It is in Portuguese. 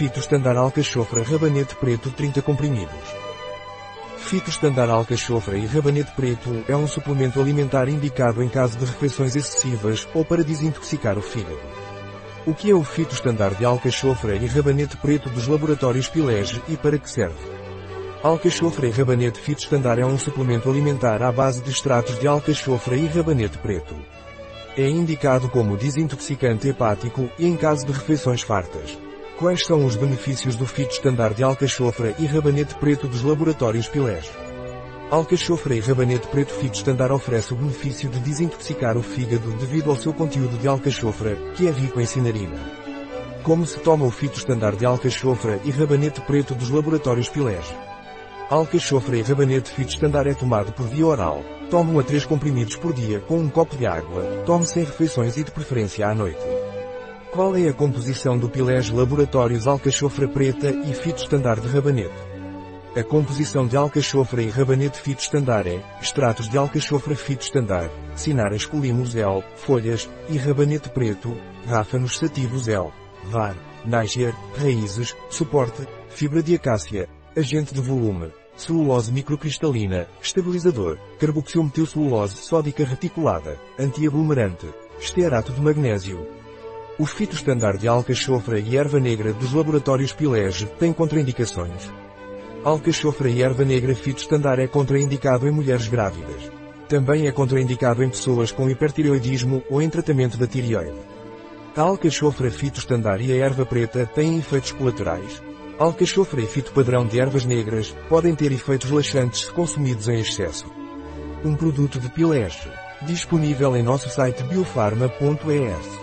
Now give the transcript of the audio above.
Fito Standard Alcachofra Rabanete Preto 30 comprimidos. Fito Standard Alcachofra e Rabanete Preto é um suplemento alimentar indicado em caso de refeições excessivas ou para desintoxicar o fígado. O que é o Fito Standard de Alcachofra e Rabanete Preto dos laboratórios Pilege e para que serve? Alcachofra e rabanete Fito Standard é um suplemento alimentar à base de extratos de alcachofra e rabanete preto. É indicado como desintoxicante hepático e em caso de refeições fartas. Quais são os benefícios do fito standard de alcachofra e rabanete preto dos laboratórios Pilés? Alcachofra e rabanete preto fito standard oferece o benefício de desintoxicar o fígado devido ao seu conteúdo de alcachofra, que é rico em sinarina. Como se toma o fito standard de alcachofra e rabanete preto dos laboratórios Pilés? Alcachofra e rabanete fito standard é tomado por via oral. Tome 1 a 3 comprimidos por dia com um copo de água. Tome sem refeições e de preferência à noite. Qual é a composição do Pilege Laboratórios Alcachofra Preta e Fito Standard de Rabanete? A composição de alcachofra e rabanete Fito Standard é extratos de alcachofra Fito Standard, cinaras colimos L, folhas, e rabanete preto, ráfanos sativos L, var, niger, raízes, suporte, fibra de acácia, agente de volume, celulose microcristalina, estabilizador, carboxilmetilcelulose sódica reticulada, antiaglomerante, estearato de magnésio. O fito standard de alcachofra e erva negra dos laboratórios Pilege tem contraindicações. Alcachofra e erva negra fito standard é contraindicado em mulheres grávidas. Também é contraindicado em pessoas com hipertireoidismo ou em tratamento da tireoide. A alcachofra fito standard e a erva preta têm efeitos colaterais. Alcachofra e fito padrão de ervas negras podem ter efeitos laxantes se consumidos em excesso. Um produto de Pilege. Disponível em nosso site biofarma.es.